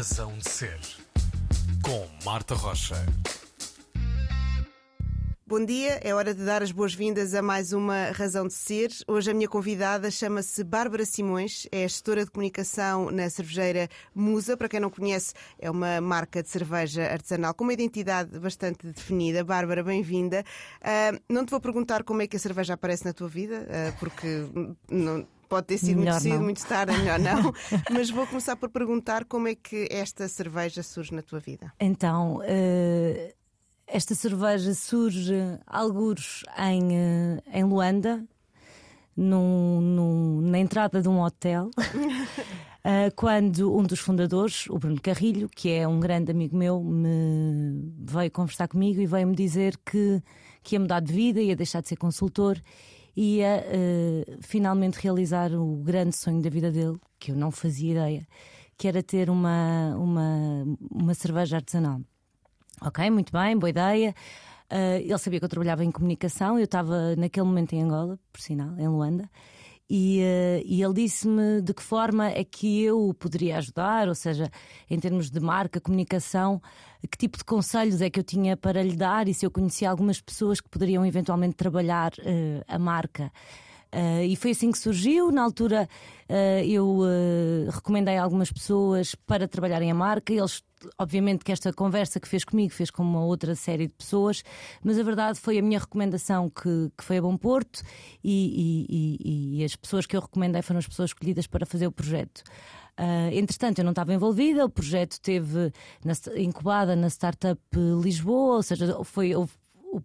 Razão de Ser, com Marta Rocha. Bom dia, é hora de dar as boas-vindas a mais uma Razão de Ser. Hoje a minha convidada chama-se Bárbara Simões, é gestora de comunicação na cervejeira Musa. Para quem não conhece, é uma marca de cerveja artesanal com uma identidade bastante definida. Bárbara, bem-vinda. Uh, não te vou perguntar como é que a cerveja aparece na tua vida, uh, porque não pode ter sido Melhor muito cedo, muito tarde, é melhor não. Mas vou começar por perguntar como é que esta cerveja surge na tua vida. Então, eh, esta cerveja surge algures em, eh, em Luanda, num- num- na entrada de um hotel, eh, quando um dos fundadores, o Bruno Carrilho, que é um grande amigo meu, me veio conversar comigo e veio-me dizer que, que ia mudar de vida, ia deixar de ser consultor. Ia eh, finalmente realizar o grande sonho da vida dele, que eu não fazia ideia, que era ter uma, uma, uma cerveja artesanal. Ok, muito bem, boa ideia. Ah, ele sabia que eu trabalhava em comunicação, eu estava naquele momento em Angola, por sinal, em Luanda, e, ah, e ele disse-me de que forma é que eu poderia ajudar, ou seja, em termos de marca, comunicação, que tipo de conselhos é que eu tinha para lhe dar e se eu conhecia algumas pessoas que poderiam eventualmente trabalhar ah, a marca. Uh, e foi assim que surgiu. Na altura, uh, eu uh, recomendei algumas pessoas para trabalharem a marca. Eles, obviamente, que esta conversa que fez comigo fez com uma outra série de pessoas, mas a verdade foi a minha recomendação que, que foi a Bom Porto e, e- e- as pessoas que eu recomendei foram as pessoas escolhidas para fazer o projeto. Uh, entretanto, eu não estava envolvida, o projeto teve na, incubada na Startup Lisboa, ou seja, foi, o-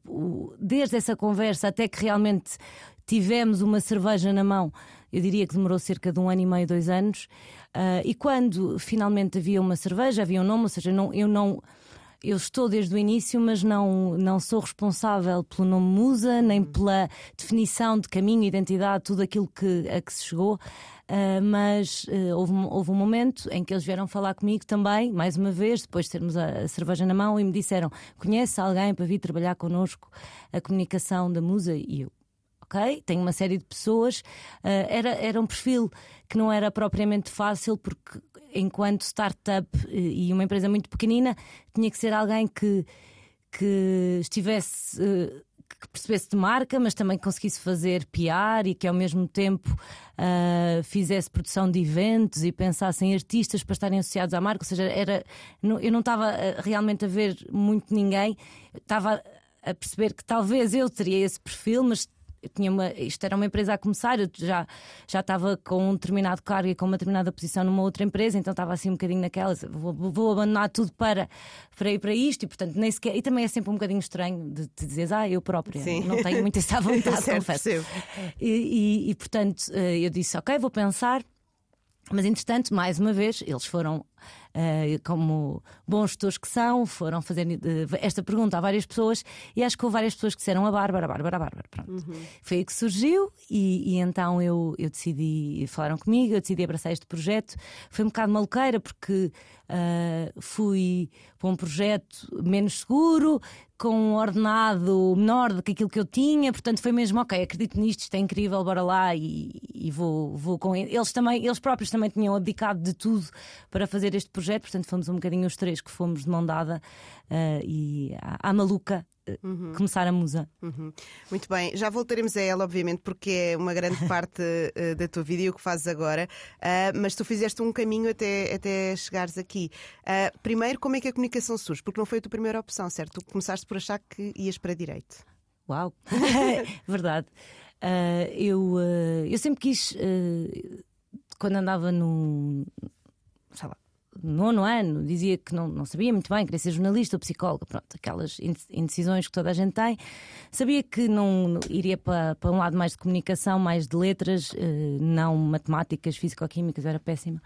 o- desde essa conversa até que realmente tivemos uma cerveja na mão, eu diria que demorou cerca de um ano e meio, dois anos. Ah, e quando finalmente havia uma cerveja, havia um nome, ou seja, não- eu não. Eu estou desde o início, mas não, não sou responsável pelo nome Musa, nem pela definição de caminho, identidade, tudo aquilo que, a que se chegou. Ah, mas ah, houve, um- houve um momento em que eles vieram falar comigo também, mais uma vez, depois de termos a, a cerveja na mão, e me disseram: Conhece alguém para vir trabalhar connosco a comunicação da Musa? E eu, ok? Tenho uma série de pessoas. Ah, era, era um perfil que não era propriamente fácil, porque enquanto startup eh, e uma empresa muito pequenina, tinha que ser alguém que, que estivesse. eh, que percebesse de marca, mas também conseguisse fazer PR e que ao mesmo tempo ah, fizesse produção de eventos e pensasse em artistas para estarem associados à marca. Ou seja, era, eu não estava ah, realmente a ver muito ninguém, estava a perceber que talvez eu teria esse perfil, mas eu tinha uma, isto era uma empresa a começar, eu já, já estava com um determinado cargo e com uma determinada posição numa outra empresa, então estava assim um bocadinho naquela, vou, vou abandonar tudo para, para ir para isto, e portanto nem sequer, e também é sempre um bocadinho estranho de te dizeres, ah, eu própria, Sim. não tenho muito essa vontade, confesso. E, e- e, portanto eh, eu disse, ok, vou pensar. Mas entretanto, mais uma vez, eles foram, como bons gestores que são, foram fazer eh, esta pergunta a várias pessoas e acho que houve várias pessoas que disseram a Bárbara, a Bárbara, a Bárbara. Pronto. Foi aí que surgiu e, e então eu, eu decidi, falaram comigo, eu decidi abraçar este projeto. Foi um bocado maluqueira porque eh, fui para um projeto menos seguro, com um ordenado menor do que aquilo que eu tinha, portanto foi mesmo, ok, acredito nisto, isto é incrível, bora lá e, e vou, vou com ele. Eles também, eles próprios também tinham abdicado de tudo para fazer este projeto, portanto fomos um bocadinho os três que fomos de mão dada eh, e à, à maluca eh, começar a musa. Uhum. Muito bem, já voltaremos a ela, obviamente, porque é uma grande parte eh, da tua vida e o que fazes agora. Ah, mas tu fizeste um caminho até, até chegares aqui. Ah, primeiro, como é que a comunicação surge? Porque não foi a tua primeira opção, certo? Tu começaste por achar que ias para direito. Uau! Verdade. Ah, eu, eu sempre quis, quando andava no. sei lá. Nono ano, dizia que não, não sabia muito bem, queria ser jornalista ou psicóloga, pronto, aquelas inde- indecisões que toda a gente tem. Sabia que não iria para, para um lado mais de comunicação, mais de letras, eh, não matemáticas, físico-químicas, era péssima.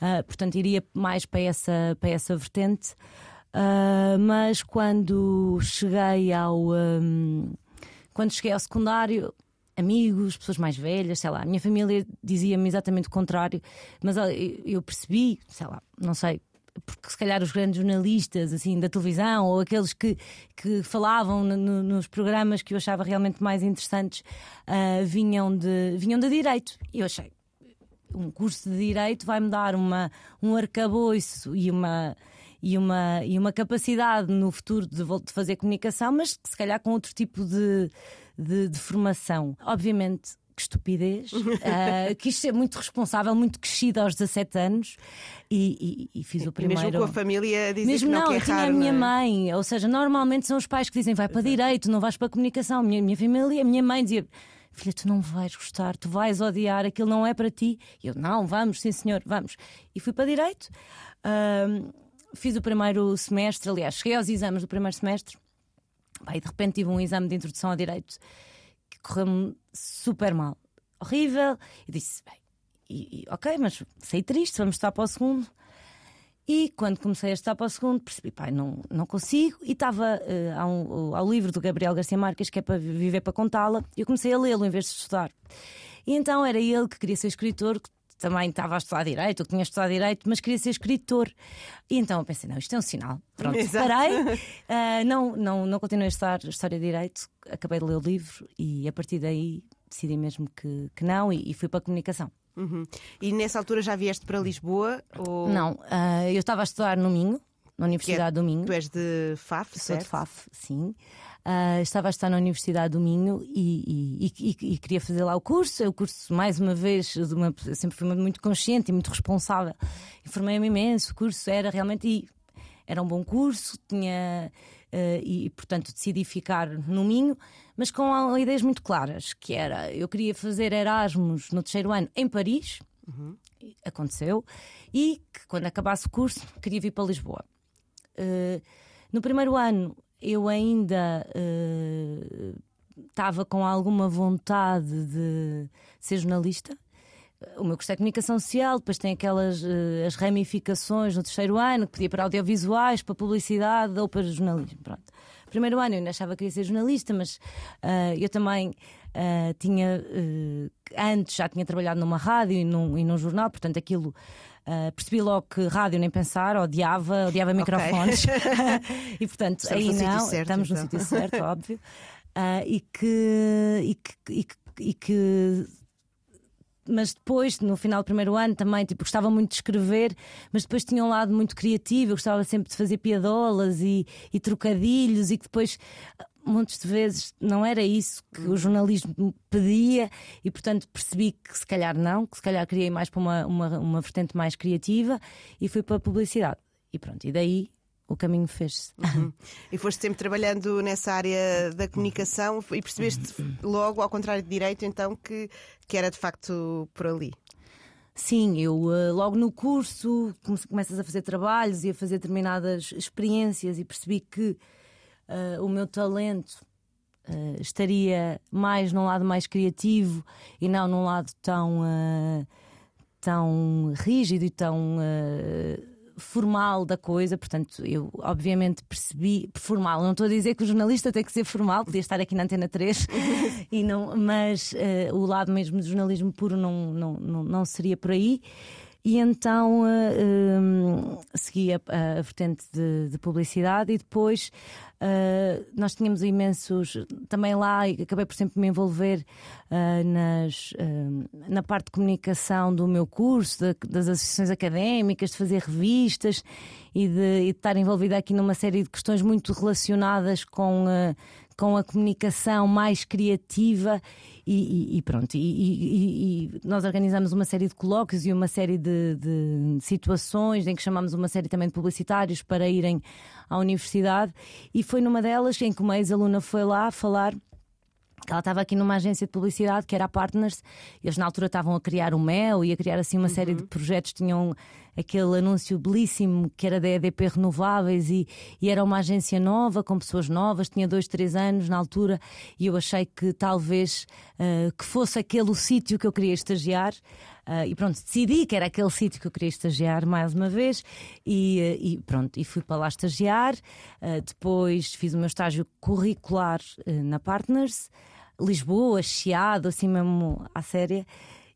Ah, portanto, iria mais para essa, para essa vertente. Ah, mas quando cheguei ao. hum, quando cheguei ao secundário, amigos, pessoas mais velhas, sei lá, a minha família dizia-me exatamente o contrário, mas eu percebi, sei lá, não sei. Porque se calhar os grandes jornalistas assim da televisão ou aqueles que, que falavam no- no- nos programas que eu achava realmente mais interessantes ah, vinham, de, vinham de direito. E eu achei, um curso de direito vai-me dar uma, um arcabouço e uma e uma, e uma capacidade no futuro de, de fazer comunicação, mas se calhar com outro tipo de, de, de formação. Obviamente que estupidez, uh, quis ser muito responsável, muito crescida aos 17 anos e, e, e fiz o primeiro. Mesmo com a família dizer mesmo que não, não que é eu tinha a minha é? mãe, ou seja, normalmente são os pais que dizem vai para direito, não vais para a comunicação. Minha, minha família, a minha mãe dizia filha, tu não vais gostar, tu vais odiar, aquilo não é para ti. E eu, não, vamos, sim senhor, vamos. E fui para direito. Ahm, fiz o primeiro semestre, aliás, cheguei aos exames do primeiro semestre. Pá, e de repente tive um exame de introdução ao direito que correu-me super mal, horrível. E disse, bem, e- e, ok, mas saí triste, vamos estar para o segundo. E quando comecei a estar para o segundo, percebi, pai, não, não consigo. E estava eh, há um- ao livro do Gabriel Garcia Marques, que é para viver para contá-la, e eu comecei a lê-lo em vez de estudar. E então era ele que queria ser escritor, que também estava a estudar direito, eu tinha estudado direito, mas queria ser escritor. E então eu pensei, não, isto é um sinal. Pronto, Exato. parei. Ah, não, não, não continuei a estudar História de Direito, acabei de ler o livro e a partir daí decidi mesmo que, que não e, e fui para a comunicação. Uhum. E nessa altura já vieste para Lisboa? Ou... Não, ah, eu estava a estudar no Minho, na Universidade do Minho. Tu és de FAF, Sou certo? de FAF, sim. Ah, estava a estar na Universidade do Minho e, e- e- e- queria fazer lá o curso. O curso, mais uma vez, uma- sempre fui muito consciente e muito responsável. Informei-me imenso. O curso era realmente. era um bom curso, tinha. ah, e, portanto, decidi ficar no Minho, mas com ideias muito claras: que era, eu queria fazer Erasmus no terceiro ano em Paris, aconteceu, e que quando acabasse o curso, queria vir para Lisboa. Uh, no primeiro ano eu ainda uh, estava com alguma vontade de ser jornalista. O meu curso é comunicação social, depois tem aquelas uh, as ramificações no terceiro ano, que podia para audiovisuais, para publicidade ou para jornalismo. Pronto. Primeiro ano eu ainda achava que queria ser jornalista, mas uh, eu também uh, tinha uh, antes já tinha trabalhado numa rádio e num, e num jornal, portanto aquilo Uh, percebi logo que rádio nem pensar, odiava, odiava microfones. e portanto, Estamos aí não, certo, estamos então. no sítio certo, óbvio. Uh, e, que, e, que, e, que, e que- Mas depois, no final do primeiro ano, também tipo, gostava muito de escrever, mas depois tinha um lado muito criativo. Eu gostava sempre de fazer piadolas e, e trocadilhos, e que depois, muitas de vezes, não era isso que o jornalismo pedia, e portanto percebi que se calhar não, que se calhar queria ir mais para uma, uma, uma vertente mais criativa, e fui para a publicidade. E pronto, e daí o caminho fez-se. E foste sempre trabalhando nessa área da comunicação e percebeste logo, ao contrário de direito, então, que, que era de facto por ali. Sim, eu eh, logo no curso come- começas a fazer trabalhos e a fazer determinadas experiências e percebi que eh, o meu talento eh, estaria mais num lado mais criativo e não num lado tão, eh, tão rígido e tão formal da coisa. Portanto, eu obviamente percebi formal. Não estou a dizer que o jornalista tem que ser formal, podia estar aqui na Antena 3, e não, mas eh, o lado mesmo do jornalismo puro não, não, não, não seria por aí. E então eh, hum, segui a, a vertente de, de publicidade e depois eh, nós tínhamos imensos também lá acabei por sempre me envolver eh, nas, eh, na parte de comunicação do meu curso, da- das associações académicas, de fazer revistas e de, e de estar envolvida aqui numa série de questões muito relacionadas com, eh, com a comunicação mais criativa e, e- e pronto. E, e- nós organizamos uma série de colóquios e uma série de, de situações em que chamamos uma série também de publicitários para irem à universidade e foi numa delas em que uma ex-aluna foi lá falar que ela estava aqui numa agência de publicidade que era a Partners, eles na altura estavam a criar o Mel e a criar assim uma série de projetos, tinham aquele anúncio belíssimo que era da EDP Renováveis e, e era uma agência nova, com pessoas novas, tinha dois, três anos na altura e eu achei que talvez ah, que fosse aquele o sítio que eu queria estagiar. Ah, e pronto, decidi que era aquele sítio que eu queria estagiar mais uma vez e, eh, e pronto, e fui para lá estagiar. Ah, depois fiz o meu estágio curricular na Partners, Lisboa, Chiado, assim mesmo à séria.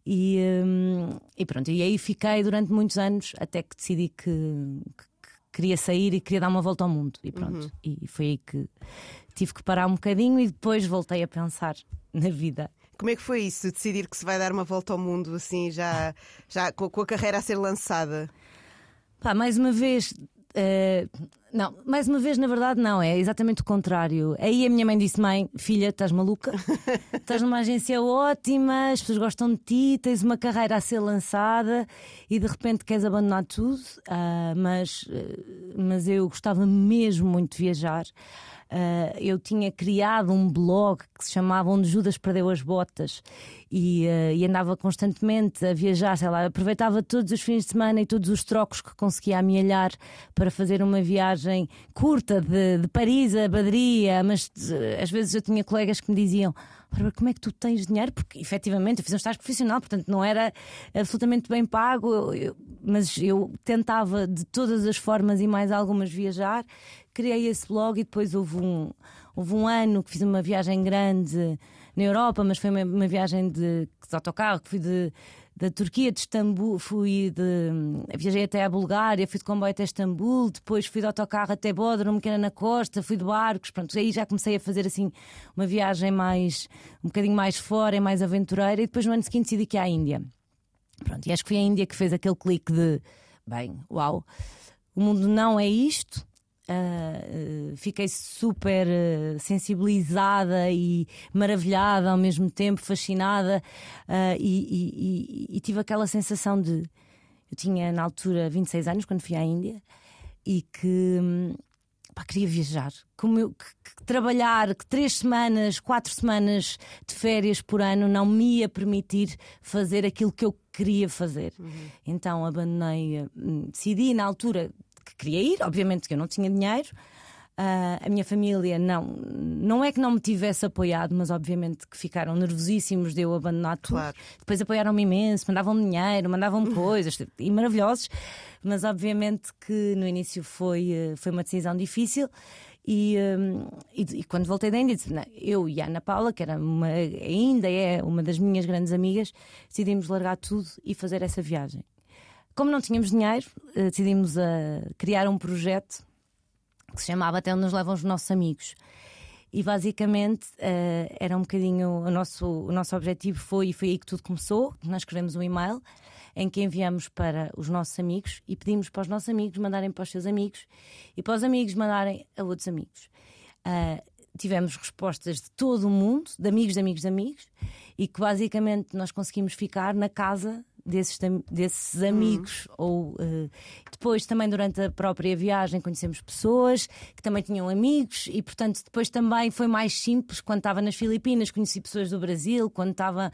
E, hum, e pronto, e aí fiquei durante muitos anos até que decidi que, que- que queria sair e queria dar uma volta ao mundo. E pronto, e foi aí que tive que parar um bocadinho e depois voltei a pensar na vida. Como é que foi isso, decidir que se vai dar uma volta ao mundo, assim, já, já com, com a carreira a ser lançada? Pá, mais uma vez, Uh, não, mais uma vez, na verdade, não, é exatamente o contrário. Aí a minha mãe disse: Mãe, filha, estás maluca? estás numa agência ótima, as pessoas gostam de ti, tens uma carreira a ser lançada e de repente queres abandonar tudo. Uh, mas, uh, mas eu gostava mesmo muito de viajar. Uh, eu tinha criado um blog que se chamava Onde Judas Perdeu as Botas e, uh, e, andava constantemente a viajar, sei lá, aproveitava todos os fins de semana e todos os trocos que conseguia amealhar para fazer uma viagem curta de, de Paris a Badria, mas uh, às vezes eu tinha colegas que me diziam como é que tu tens dinheiro? Porque efetivamente eu fiz um estágio profissional, portanto não era absolutamente bem pago, eu, eu, mas eu tentava de todas as formas e mais algumas viajar criei esse blog e depois houve um, houve um ano que fiz uma viagem grande na Europa, mas foi uma, uma viagem de, de autocarro, que fui de, da Turquia, de Istambul, fui de. Viajei até a Bulgária, fui de comboio até Istambul, depois fui de autocarro até Bodrum, que era na costa, fui de barcos, pronto, aí já comecei a fazer assim uma viagem mais. um bocadinho mais fora, mais aventureira, e depois no ano seguinte decidi que ia à Índia. Pronto, e acho que foi a Índia que fez aquele clique de. bem, uau, o mundo não é isto, Uh, fiquei super uh, sensibilizada e maravilhada ao mesmo tempo, fascinada, uh, e, e, e, tive aquela sensação de. Eu tinha na altura 26 anos quando fui à Índia e que hum, pá, queria viajar. Como eu, que, que trabalhar que três semanas, quatro semanas de férias por ano não me ia permitir fazer aquilo que eu queria fazer. Uhum. Então abandonei, hum, decidi na altura que queria ir, obviamente que eu não tinha dinheiro. Uh, a minha família não, não é que não me tivesse apoiado, mas obviamente que ficaram nervosíssimos de eu abandonar tudo. Claro. Depois apoiaram-me imenso, mandavam-me dinheiro, mandavam-me coisas e maravilhosos, mas obviamente que no início foi, eh, foi uma decisão difícil. E, um, e, e, quando voltei da Índia, disse, não, eu e a Ana Paula, que era uma, ainda é uma das minhas grandes amigas, decidimos largar tudo e fazer essa viagem. Como não tínhamos dinheiro, eh, decidimos eh, criar um projeto que se chamava Até onde nos levam os nossos amigos. E basicamente uh, era um bocadinho o nosso, o nosso objetivo foi e foi aí que tudo começou. Nós escrevemos um e-mail em que enviamos para os nossos amigos e pedimos para os nossos amigos mandarem para os seus amigos e para os amigos mandarem a outros amigos. Uh, tivemos respostas de todo o mundo, de amigos, de amigos, de amigos, e que basicamente nós conseguimos ficar na casa desses, desses uhum. amigos. Uhum. Ou uh, depois, também durante a própria viagem, conhecemos pessoas que também tinham amigos, e portanto, depois também foi mais simples. Quando estava nas Filipinas, conheci pessoas do Brasil, quando estava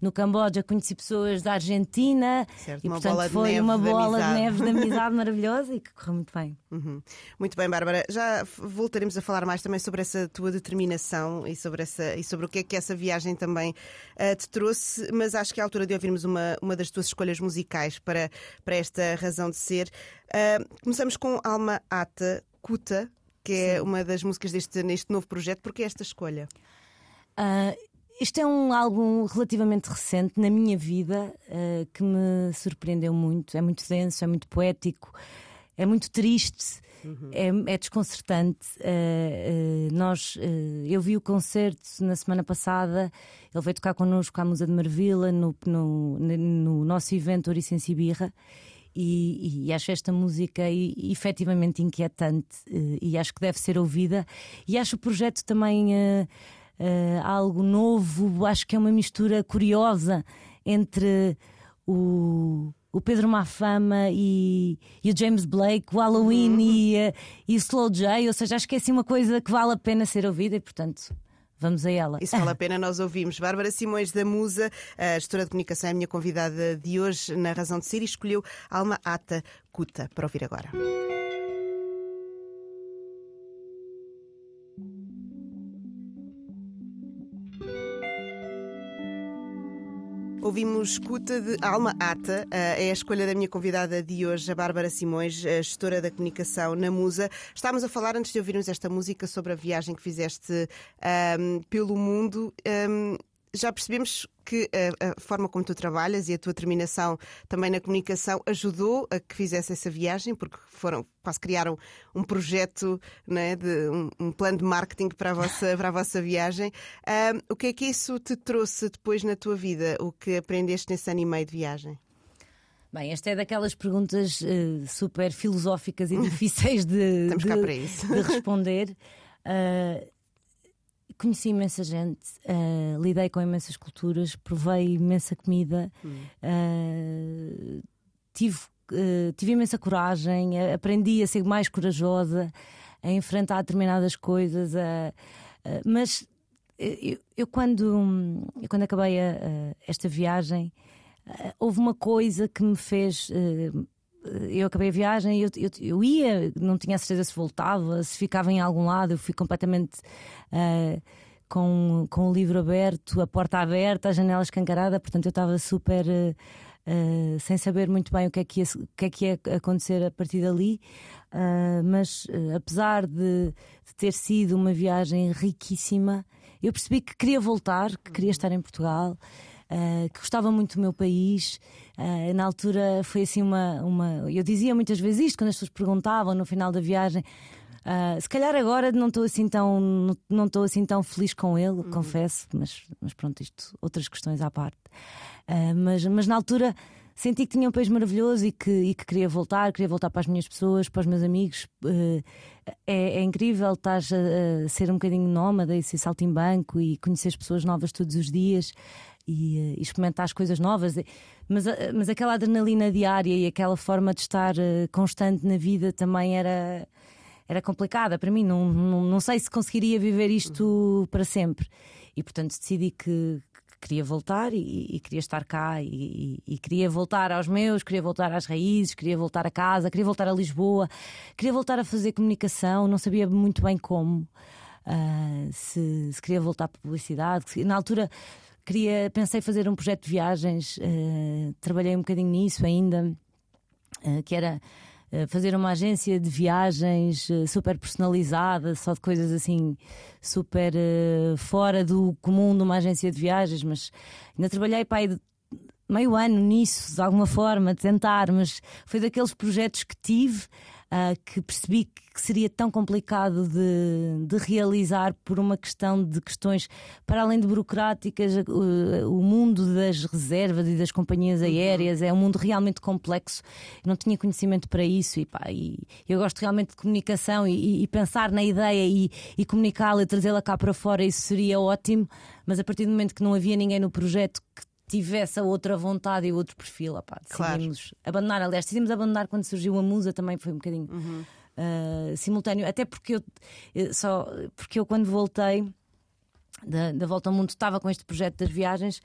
no Camboja conheci pessoas da Argentina certo, e uma portanto bola foi uma bola de, neve de amizade maravilhosa e que correu muito bem. Uhum. Muito bem, Bárbara. Já voltaremos a falar mais também sobre essa tua determinação e sobre, essa, e sobre o que é que essa viagem também uh, te trouxe, mas acho que é a altura de ouvirmos uma, uma das tuas escolhas musicais para, para esta razão de ser. Uh, começamos com Alma Ata Kuta, que é Sim. uma das músicas deste, neste novo projeto. Porquê esta escolha? Uh, este é um álbum relativamente recente na minha vida uh, que me surpreendeu muito. É muito denso, é muito poético, é muito triste, uhum. é, é, desconcertante. Uh, uh, nós, eu vi o concerto na semana passada. Ele veio tocar connosco à Musa de Marvila no, no, no nosso evento Oricense Birra. E, e, acho esta música efetivamente inquietante e acho que deve ser ouvida. E acho o projeto também uh, algo novo. Acho que é uma mistura curiosa entre o, o Pedro Mafama e, e o James Blake, o Halloween uhum. e, uh, e o Slow J. Ou seja, acho que é assim uma coisa que vale a pena ser ouvida e, portanto. Vamos a ela. Isso vale a pena, nós ouvimos. Bárbara Simões da Musa, a gestora de comunicação, é a minha convidada de hoje na Razão de Ser e escolheu Alma Ata Cuta para ouvir agora. Ouvimos escuta de Alma Ata, eh, é a escolha da minha convidada de hoje, a Bárbara Simões, gestora da comunicação na Musa. Estávamos a falar, antes de ouvirmos esta música, sobre a viagem que fizeste um, ehm, pelo mundo. Um, ehm, já percebemos que a, a, forma como tu trabalhas e a tua terminação também na comunicação ajudou a que fizesse essa viagem, porque foram quase criaram um projeto, né, de, um, um plano de marketing para a vossa, para a vossa viagem. o que é que isso te trouxe depois na tua vida? O que aprendeste nesse ano e meio de viagem? Bem, esta é daquelas perguntas uh, super filosóficas e difíceis de, de, de responder. Uh, conheci imensa gente, uh, lidei com imensas culturas, provei imensa comida, uh, tive, uh, tive imensa coragem, aprendi a ser mais corajosa, a enfrentar determinadas coisas, mas eu, eu, quando, eu quando acabei a, esta viagem, houve uma coisa que me fez eu acabei a viagem, eu, eu, eu, ia, não tinha certeza se voltava, se ficava em algum lado, eu fui completamente uh, com, com o livro aberto, a porta aberta, a janela escancarada, portanto eu estava super uh, uh, sem saber muito bem o que é que ia, o que é que ia acontecer a partir dali, mas apesar de, de ter sido uma viagem riquíssima, eu percebi que queria voltar, que queria estar em Portugal. Uh, que gostava muito do meu país. Uh, na altura foi assim uma, uma. Eu dizia muitas vezes isto quando as pessoas perguntavam no final da viagem. Uh, se calhar agora não estou assim tão não estou assim tão feliz com ele, uhum. confesso, mas, mas pronto, isto outras questões à parte. mas, mas na altura senti que tinha um país maravilhoso e que, e que queria voltar, queria voltar para as minhas pessoas, para os meus amigos. É, é, incrível estar a, a, ser um bocadinho nómada e ser saltimbanco e conhecer as pessoas novas todos os dias e, eh, e experimentar as coisas novas. Mas, eh, mas aquela adrenalina diária e aquela forma de estar eh, constante na vida também era, era complicada para mim. Não, não, não sei se conseguiria viver isto para sempre. E portanto decidi que, queria voltar e, e, queria estar cá e, e, queria voltar aos meus, queria voltar às raízes, queria voltar a casa, queria voltar a Lisboa, queria voltar a fazer comunicação, não sabia muito bem como. Uh, se, se, queria voltar para publicidade. Na altura queria, pensei fazer um projeto de viagens, uh, trabalhei um bocadinho nisso ainda, uh, que era uh, fazer uma agência de viagens super personalizada, só de coisas assim super fora do comum de uma agência de viagens, mas ainda trabalhei aí meio ano nisso, de alguma forma, tentar, mas foi daqueles projetos que tive uh, que percebi que seria tão complicado de, de, realizar por uma questão de questões, para além de burocráticas, uh, o mundo das reservas e das companhias uhum. aéreas é um mundo realmente complexo. Eu não tinha conhecimento para isso e, pá, e eu gosto realmente de comunicação e, e pensar na ideia e, e comunicá-la e trazê-la cá para fora, isso seria ótimo, mas a partir do momento que não havia ninguém no projeto que tivesse a outra vontade e outro perfil. Opá, decidimos claro. abandonar. Aliás, decidimos abandonar quando surgiu a musa, também foi um bocadinho uhum. uh, simultâneo. Até porque eu, só, porque eu, quando voltei da, da volta ao mundo, estava com este projeto das viagens,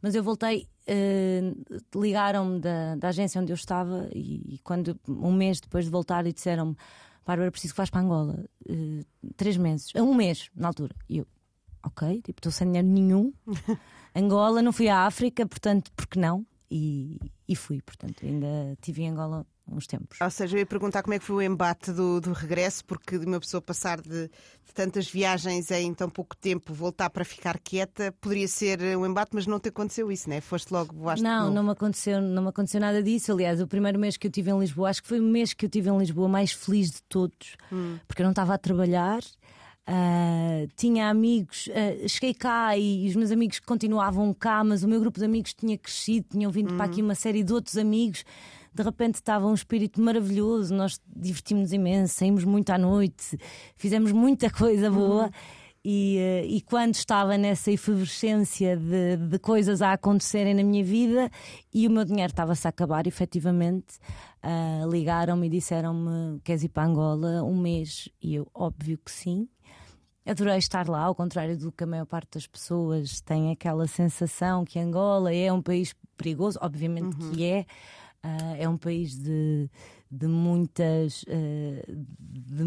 mas eu voltei. Uh, ligaram-me da, da, agência onde eu estava e, e, quando um mês depois de voltar e disseram-me Bárbara, preciso que vás para Angola uh, três meses, um mês na altura e eu, ok, tipo, estou sem dinheiro nenhum Angola, não fui à África, portanto, porque não? E, e fui, portanto, ainda tive em Angola uns tempos. Ou seja, eu ia perguntar como é que foi o embate do, do regresso, porque de uma pessoa passar de, de, tantas viagens em tão pouco tempo, voltar para ficar quieta, poderia ser um embate, mas não te aconteceu isso, né? Foste logo, voaste Não, não me, aconteceu, não me aconteceu nada disso. Aliás, o primeiro mês que eu tive em Lisboa, acho que foi o mês que eu tive em Lisboa mais feliz de todos, hum. porque eu não estava a trabalhar. Uh, tinha amigos, uh, cheguei cá e, e, os meus amigos continuavam cá, mas o meu grupo de amigos tinha crescido, tinham vindo uhum. para aqui uma série de outros amigos. De repente estava um espírito maravilhoso, nós divertimos imenso, saímos muito à noite, fizemos muita coisa boa. Uhum. E, uh, e, quando estava nessa efervescência de, de, coisas a acontecerem na minha vida e o meu dinheiro estava-se a acabar, efetivamente, ligaram-me e disseram-me: Queres ir para Angola um mês? E eu, óbvio que sim. Adorei estar lá, ao contrário do que a maior parte das pessoas tem aquela sensação que Angola é um país perigoso, obviamente uhum. que é. Uh, é um país de, de muitas, uh, de,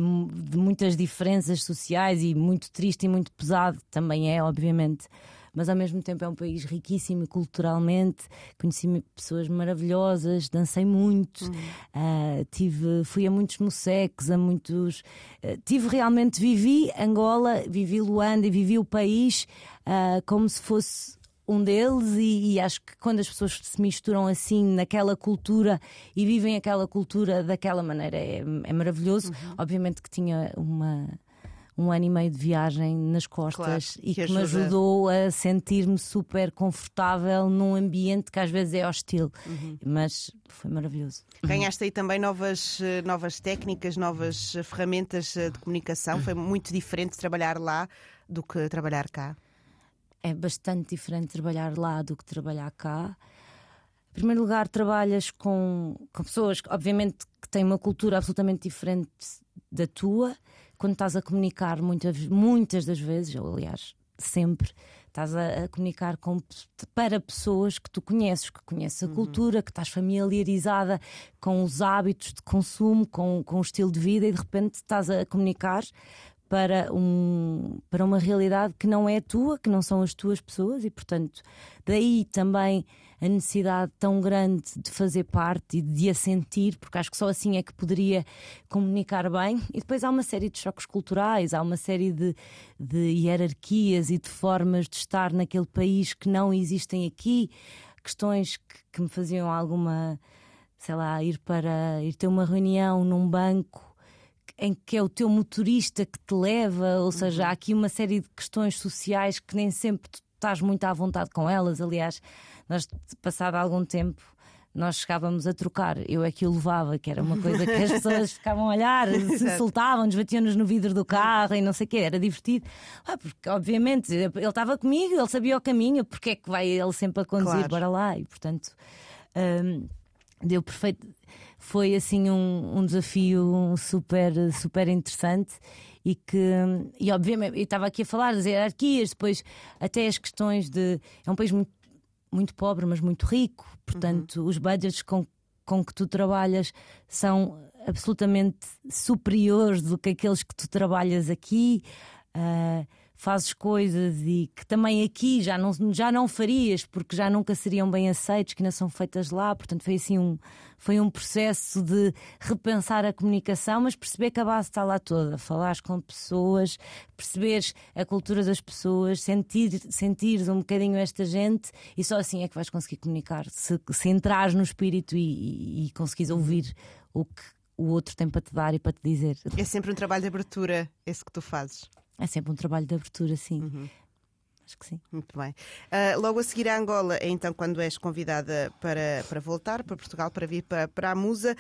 de, muitas diferenças sociais e muito triste e muito pesado também é, obviamente mas ao mesmo tempo é um país riquíssimo culturalmente. Conheci pessoas maravilhosas, dancei muito, uhum. uh, tive, fui a muitos museques, a muitos. Uh, tive realmente, vivi Angola, vivi Luanda e vivi o país uh, como se fosse um deles e, e, acho que quando as pessoas se misturam assim naquela cultura e vivem aquela cultura daquela maneira é, é maravilhoso. Uhum. Obviamente que tinha uma um ano e meio de viagem nas costas claro, e que, que me ajudou a sentir-me super confortável num ambiente que às vezes é hostil, uhum. mas foi maravilhoso. Ganhaste aí também novas, eh, novas técnicas, novas ferramentas eh, de comunicação. Foi muito diferente trabalhar lá do que trabalhar cá é bastante diferente trabalhar lá do que trabalhar cá. Em primeiro lugar, trabalhas com, com pessoas que, obviamente, que têm uma cultura absolutamente diferente da tua. Quando estás a comunicar, muitas, muitas das vezes, ou aliás, sempre, estás a, a, comunicar com, para pessoas que tu conheces, que conheces a uhum. cultura, que estás familiarizada com os hábitos de consumo, com, com o estilo de vida e de repente estás a comunicar para, um, para uma realidade que não é tua, que não são as tuas pessoas, e portanto, daí também a necessidade tão grande de fazer parte e de a sentir, porque acho que só assim é que poderia comunicar bem. E depois há uma série de choques culturais, há uma série de, de hierarquias e de formas de estar naquele país que não existem aqui, questões que, que me faziam alguma, sei lá, ir para ir ter uma reunião num banco em que é o teu motorista que te leva, ou seja, uhum. há aqui uma série de questões sociais que nem sempre tu estás muito à vontade com elas. Aliás, nós, passado algum tempo, nós chegávamos a trocar, eu é que o levava, que era uma coisa que as pessoas ficavam a olhar, se soltavam, batiam-nos no vidro do carro e não sei o quê, era divertido. Ah, porque, obviamente, ele estava comigo, ele sabia o caminho, porque é que vai ele sempre a conduzir claro. para lá? E, portanto, hum, deu perfeito foi assim um, um desafio super, super interessante e que, e obviamente, eu estava aqui a falar das hierarquias, depois até as questões de. É um país muito, muito pobre, mas muito rico, portanto, uhum. os budgets com, com que tu trabalhas são absolutamente superiores do que aqueles que tu trabalhas aqui. Uh, fazes coisas e que também aqui já não, já não farias porque já nunca seriam bem aceitos, que ainda são feitas lá. Portanto, foi assim um, foi um processo de repensar a comunicação, mas perceber que a base está lá toda. Falares com pessoas, perceberes a cultura das pessoas, sentir, sentires um bocadinho esta gente e só assim é que vais conseguir comunicar. Se, se entrares no espírito e, e, e conseguires ouvir o que o outro tem para te dar e para te dizer. É sempre um trabalho de abertura, esse que tu fazes. É sempre um trabalho de abertura, sim. Uhum. Acho que sim. Muito bem. Uh, logo a seguir a Angola, é então quando és convidada para, para voltar para Portugal, para vir para, para a Musa.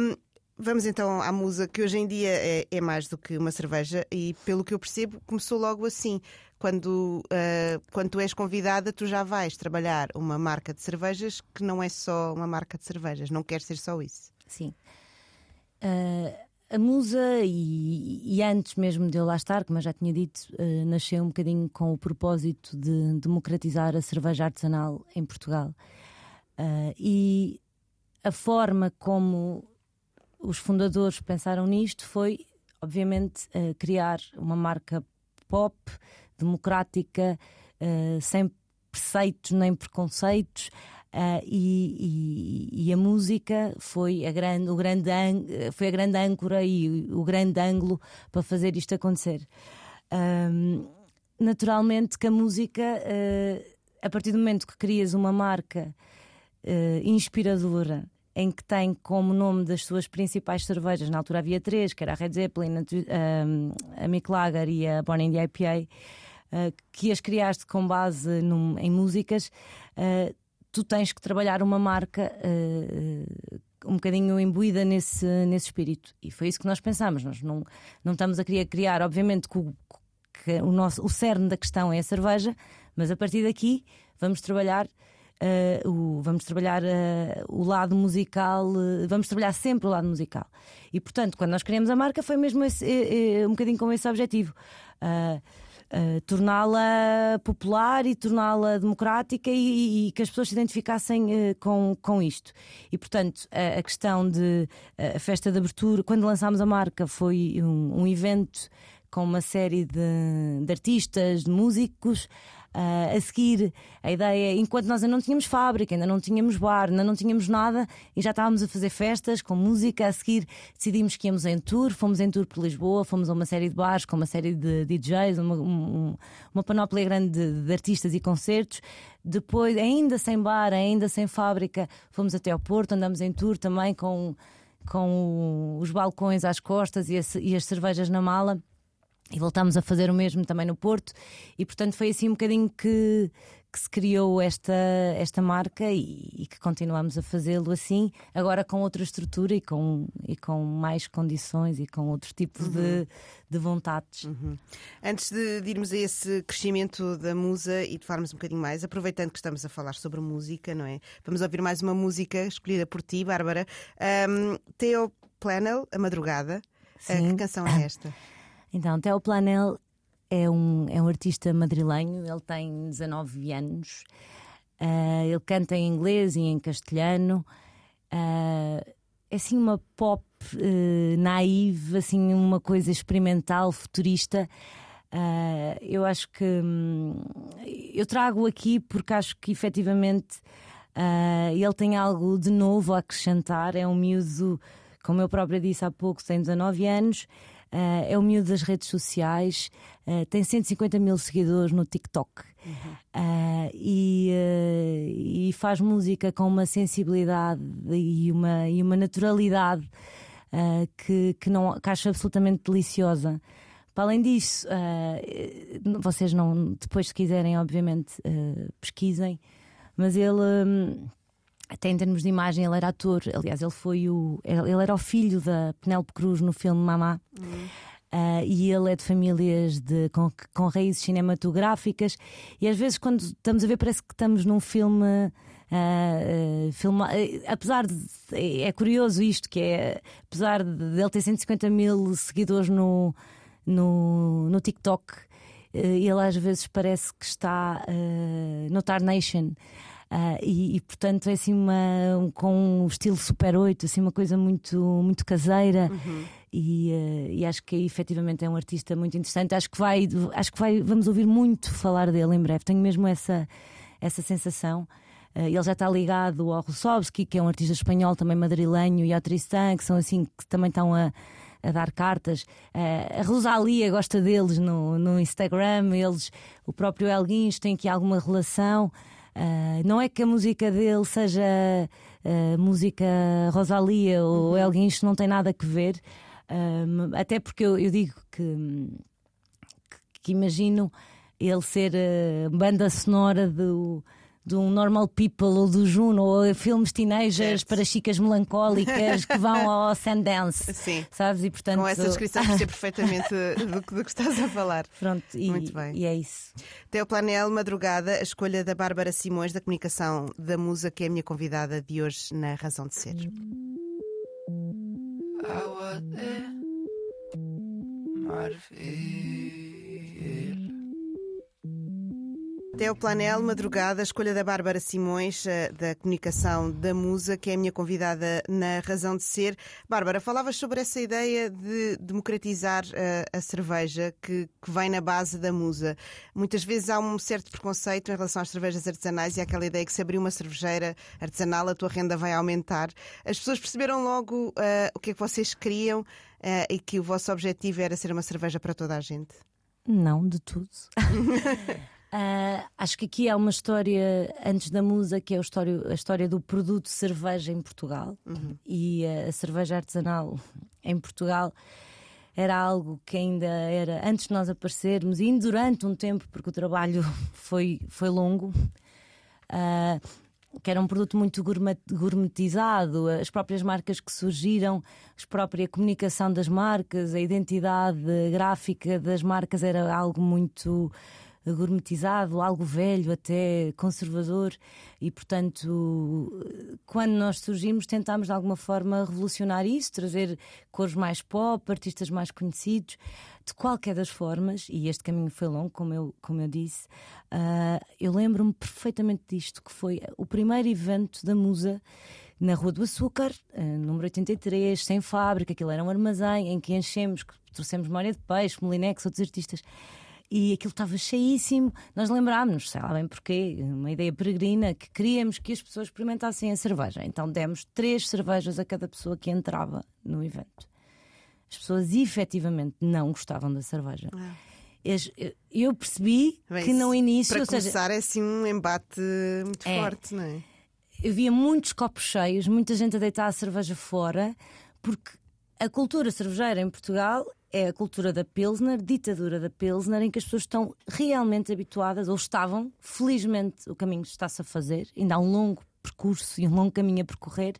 Um, Vamos então à Musa, que hoje em dia é, é, mais do que uma cerveja, e pelo que eu percebo, começou logo assim. Quando, uh, quando tu és convidada, tu já vais trabalhar uma marca de cervejas que não é só uma marca de cervejas, não quer ser só isso. Sim. Uh, a Musa, e, e, antes mesmo de eu lá estar, como eu já tinha dito, uh, nasceu um bocadinho com o propósito de democratizar a cerveja artesanal em Portugal. Uh, e a forma como os fundadores pensaram nisto foi, obviamente, uh, criar uma marca pop, democrática, sem preceitos nem preconceitos. Uh, e, e, e, a música foi a grande, o grande foi a grande âncora e o, grande ângulo para fazer isto acontecer. Um, naturalmente que a música, uh, a partir do momento que crias uma marca uh, inspiradora em que tem como nome das suas principais cervejas, na altura havia três, que era a Red Zeppelin, a, a, Mick Lager e a Born in the IPA, que as criaste com base num, em músicas, tu tens que trabalhar uma marca uh, um bocadinho imbuída nesse, nesse espírito. E foi isso que nós pensámos. Nós não, não estamos a querer criar, obviamente, que o, que o, nosso, o cerne da questão é a cerveja, mas a partir daqui vamos trabalhar. Uh, o, vamos trabalhar uh, o lado musical, uh, vamos trabalhar sempre o lado musical. E portanto, quando nós criamos a marca, foi mesmo esse, um bocadinho com esse objetivo. Uh, torná-la popular e torná-la democrática e, e, que as pessoas se identificassem uh, com, com isto. E, portanto, a, a questão de a festa de abertura, quando lançámos a marca, foi um, um evento com uma série de, de artistas, de músicos. Uh, a seguir, a ideia, enquanto nós ainda não tínhamos fábrica, ainda não tínhamos bar, ainda não tínhamos nada e já estávamos a fazer festas com música. A seguir, decidimos que íamos em tour, fomos em tour por Lisboa, fomos a uma série de bares com uma série de DJs, uma, um, uma panóplia grande de, de artistas e concertos. Depois, ainda sem bar, ainda sem fábrica, fomos até ao Porto, andamos em tour também com, com os balcões às costas e, as cervejas na mala. E voltámos a fazer o mesmo também no Porto, e portanto foi assim um bocadinho que, que se criou esta, esta marca e, e que continuamos a fazê-lo assim, agora com outra estrutura e com, e com mais condições e com outros tipos uhum. de, de vontades. Uhum. Antes de, de, irmos a esse crescimento da musa e de falarmos um bocadinho mais, aproveitando que estamos a falar sobre música, não é? Vamos ouvir mais uma música escolhida por ti, Bárbara. Um, Theo Planel, A Madrugada. Uh, que canção é esta? Então, Theo Planel é um, é um artista madrilenho, ele tem 19 anos, uh, ele canta em inglês e em castelhano. Uh, é assim uma pop uh, assim uma coisa experimental, futurista. Uh, eu acho que hum, eu trago aqui porque acho que efetivamente uh, ele tem algo de novo a acrescentar. É um miúdo, como eu própria disse há pouco, tem 19 anos. Uh, é o miúdo das redes sociais, uh, tem 150 mil seguidores no TikTok uhum. uh, e, e, faz música com uma sensibilidade e uma, e uma naturalidade que, que, não, que acho absolutamente deliciosa. Para além disso, vocês não, depois, se quiserem, obviamente, pesquisem, mas ele. Um, até em termos de imagem, ele era ator. Aliás, ele foi o. Ele era o filho da Penélope Cruz no filme Mamá. Uhum. Uh, e ele é de famílias de, com, com raízes cinematográficas. E às vezes, quando estamos a ver, parece que estamos num filme. Uh, uh, apesar de. É, é, curioso isto, que é. Apesar de ele ter 150 mil seguidores no, no, no TikTok, ele às vezes parece que está no Tar Nation. Uh, e, e, portanto é assim uma um, com um estilo super 8, assim uma coisa muito, muito caseira. Uhum. E, uh, e, acho que efetivamente é um artista muito interessante. Acho que vai, acho que vai, vamos ouvir muito falar dele em breve. Tenho mesmo essa, essa sensação. Uh, ele já está ligado ao Russovski, que é um artista espanhol também madrilenho, e ao Tristan, que são assim que também estão a, a dar cartas. Uh, a Rosalia gosta deles no, no Instagram, eles, o próprio Elguins tem aqui alguma relação. Uh, não é que a música dele seja uh, música Rosalia ou uhum. alguém isto não tem nada a ver, uh, até porque eu, eu digo que, que, que, imagino ele ser banda sonora do de um Normal People ou do Juno ou filmes teenagers para chicas melancólicas que vão ao Sundance. Sim. Sabes? E, portanto... Com essa descrição percebo perfeitamente do, do, que estás a falar. Pronto, e, Muito bem. e é isso. Teu Planel Madrugada, a escolha da Bárbara Simões da comunicação da Musa, que é a minha convidada de hoje na Razão de Ser. Theo Planel, Madrugada, escolha da Bárbara Simões, eh, da comunicação da Musa, que é a minha convidada na Razão de Ser. Bárbara, falavas sobre essa ideia de democratizar a, eh, a cerveja que, que, vem na base da Musa. Muitas vezes há um certo preconceito em relação às cervejas artesanais e aquela ideia que se abrir uma cervejeira artesanal a tua renda vai aumentar. As pessoas perceberam logo uh, o que é que vocês queriam uh, e que o vosso objetivo era ser uma cerveja para toda a gente? Não, de tudo. Uh, acho que aqui há uma história antes da musa que é a história, a história do produto cerveja em Portugal uhum. e a, a cerveja artesanal em Portugal era algo que ainda era antes de nós aparecermos e durante um tempo porque o trabalho foi foi longo uh, que era um produto muito gourmetizado, as próprias marcas que surgiram, a própria comunicação das marcas, a identidade gráfica das marcas era algo muito gourmetizado, algo velho, até conservador, e portanto, quando nós surgimos, tentámos de alguma forma revolucionar isso, trazer cores mais pop, artistas mais conhecidos, de qualquer das formas, e este caminho foi longo, como eu, como eu disse. Uh, eu lembro-me perfeitamente disto, que foi o primeiro evento da Musa na Rua do Açúcar, uh, número 83, sem fábrica, aquilo era um armazém em que enchemos, trouxemos memória de peixe, Molinex, outros artistas e aquilo estava cheíssimo. Nós lembrámos-nos, sei lá bem porquê, uma ideia peregrina, que queríamos que as pessoas experimentassem a cerveja. Então demos três cervejas a cada pessoa que entrava no evento. As pessoas efetivamente não gostavam da cerveja. Ah. Eu percebi Bem, que no início. Para ou seja, começar, é assim um embate muito É. forte, não é? eu via muitos copos cheios, muita gente a deitar a cerveja fora, porque a cultura cervejeira em Portugal é a cultura da Pilsner, ditadura da Pilsner, em que as pessoas estão realmente habituadas, ou estavam, felizmente o caminho está-se a fazer, ainda há um longo percurso e um longo caminho a percorrer.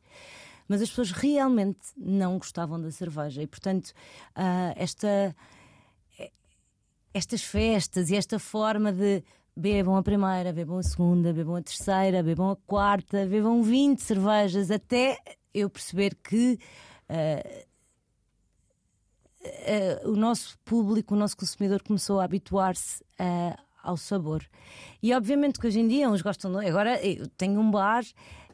Mas as pessoas realmente não gostavam da cerveja e, portanto, ah, esta, estas festas e esta forma de bebam a primeira, bebam a segunda, bebam a terceira, bebam a quarta, bebam 20 cervejas, até eu perceber que ah, o nosso público, o nosso consumidor começou a habituar-se ah, ao sabor. E obviamente que hoje em dia uns gostam. de- Agora eu tenho um bar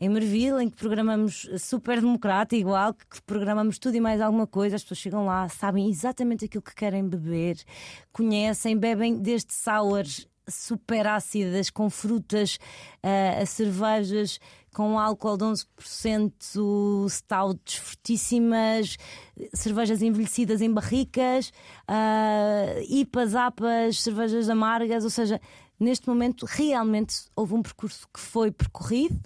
em Marvila em que programamos super democrático, igual, que programamos tudo e mais alguma coisa. As pessoas chegam lá, sabem exatamente aquilo que querem beber, conhecem, bebem desde sours super ácidas, com frutas, a cervejas com álcool de 11%, stouts fortíssimas, cervejas envelhecidas em barricas, ah, IPAs, APAs, cervejas amargas, ou seja, neste momento realmente houve um percurso que foi percorrido